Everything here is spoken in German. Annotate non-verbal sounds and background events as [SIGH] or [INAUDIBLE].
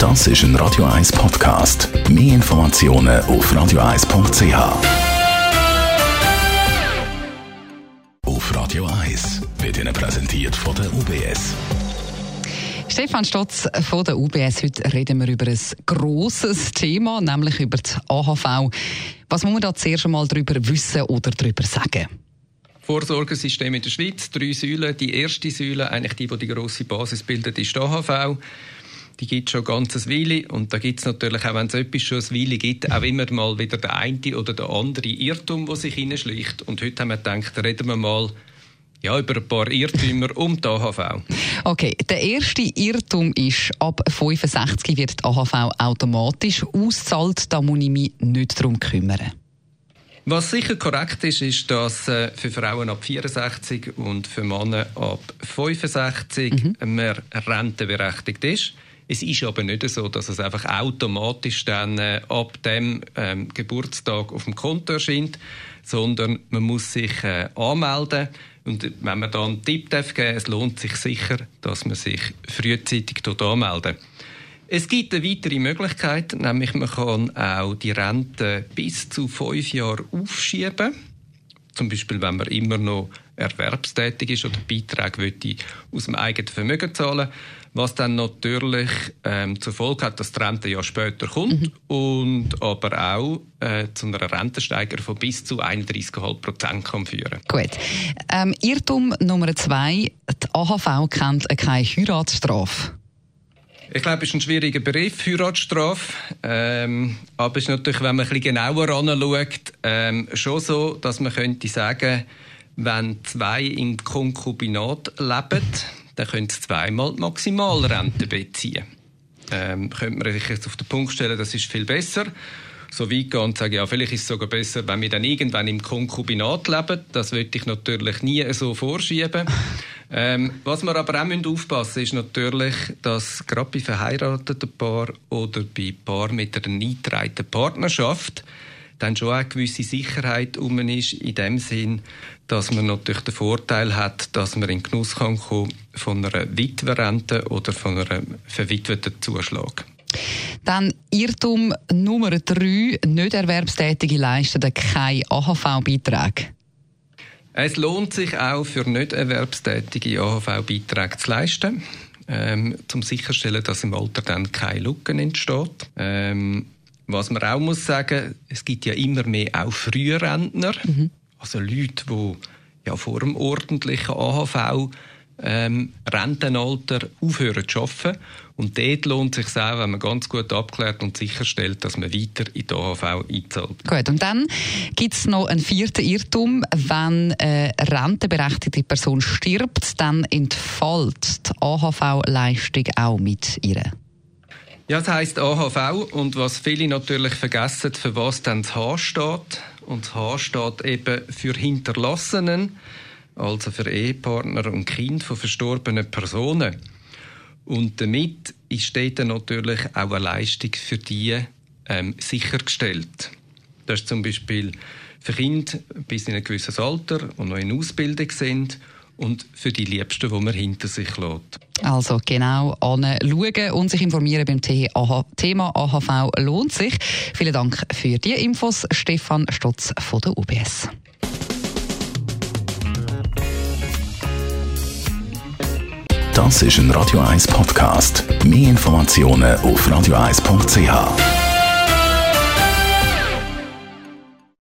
Das ist ein Radio 1 Podcast. Mehr Informationen auf radio1.ch. Auf Radio 1 wird Ihnen präsentiert von der UBS. Stefan Stotz von der UBS. Heute reden wir über ein grosses Thema, nämlich über die AHV. Was muss man da zuerst einmal darüber wissen oder darüber sagen? Vorsorgesystem in der Schweiz, drei Säulen. Die erste Säule, eigentlich die, die die grosse Basis bildet, ist die AHV. Die gibt es schon ganz eine Weile. Und da gibt es natürlich, auch wenn es etwas schon eine Weile gibt, auch immer mal wieder der eine oder der andere Irrtum, der sich hineinschleicht. Und heute haben wir gedacht, reden wir mal ja, über ein paar Irrtümer um die AHV. Okay, der erste Irrtum ist, ab 65 wird die AHV automatisch auszahlt. Da muss ich mich nicht darum kümmern. Was sicher korrekt ist, ist, dass äh, für Frauen ab 64 und für Männer ab 65 mhm. mehr rentenberechtigt ist. Es ist aber nicht so, dass es einfach automatisch dann äh, ab dem ähm, Geburtstag auf dem Konto erscheint, sondern man muss sich äh, anmelden. Und wenn man da einen Tipp geben darf, es lohnt sich sicher, dass man sich frühzeitig dort anmeldet. Es gibt eine weitere Möglichkeit, nämlich man kann auch die Rente bis zu fünf Jahre aufschieben. Zum Beispiel, wenn man immer noch erwerbstätig ist oder Beiträge aus dem eigenen Vermögen zahlen was dann natürlich ähm, zur Folge hat, dass die Rente ja später kommt mhm. und aber auch äh, zu einer Rentensteigerung von bis zu 31,5 Prozent kann führen. Gut. Ähm, Irrtum Nummer zwei: Die AHV kennt keine Heiratsstrafe. Ich glaube, es ist ein schwieriger Begriff, Heiratsstrafe. Ähm, aber es ist natürlich, wenn man ein bisschen genauer anschaut, ähm, schon so, dass man könnte sagen, wenn zwei im Konkubinat leben, dann können sie zweimal die Maximalrente beziehen. Ähm, könnte man sich jetzt auf den Punkt stellen, das ist viel besser so weit gehen und sagen, ja, vielleicht ist es sogar besser, wenn wir dann irgendwann im Konkubinat leben. Das würde ich natürlich nie so vorschieben. [LAUGHS] Ähm, was wir aber auch aufpassen müssen, ist natürlich, dass gerade bei verheirateten Paaren oder bei Paaren mit einer eingetragenen Partnerschaft dann schon eine gewisse Sicherheit um ist, in dem Sinn, dass man natürlich den Vorteil hat, dass man in Genuss kann kommen von einer Witwerrente oder von einem verwitweten Zuschlag. Dann Irrtum Nummer drei: Nicht Erwerbstätige leisten keine AHV-Beiträge. Es lohnt sich auch für nicht Erwerbstätige AHV-Beiträge zu leisten, ähm, um sicherzustellen, dass im Alter dann keine Lücken entsteht. Ähm, was man auch muss sagen, es gibt ja immer mehr auch Frührentner, mhm. also Leute, die ja vor dem ordentlichen AHV ähm, Rentenalter aufhören zu arbeiten. Und dort lohnt es sich auch, wenn man ganz gut abklärt und sicherstellt, dass man weiter in die AHV einzahlt. Gut, und dann gibt es noch einen vierten Irrtum. Wenn eine rentenberechtigte Person stirbt, dann entfällt die AHV-Leistung auch mit ihr. Ja, das heisst AHV und was viele natürlich vergessen, für was dann das H steht. Und das H steht eben für Hinterlassenen also für Ehepartner und Kind von verstorbenen Personen. Und damit ist dort natürlich auch eine Leistung für die ähm, sichergestellt. Das ist zum Beispiel für Kinder bis in ein gewisses Alter, die noch in Ausbildung sind und für die Liebsten, die man hinter sich lässt. Also genau anschauen und sich informieren beim Thema AHV lohnt sich. Vielen Dank für die Infos, Stefan Stotz von der UBS. Das ist ein Radio 1 Podcast. Mehr Informationen auf radio1.ch.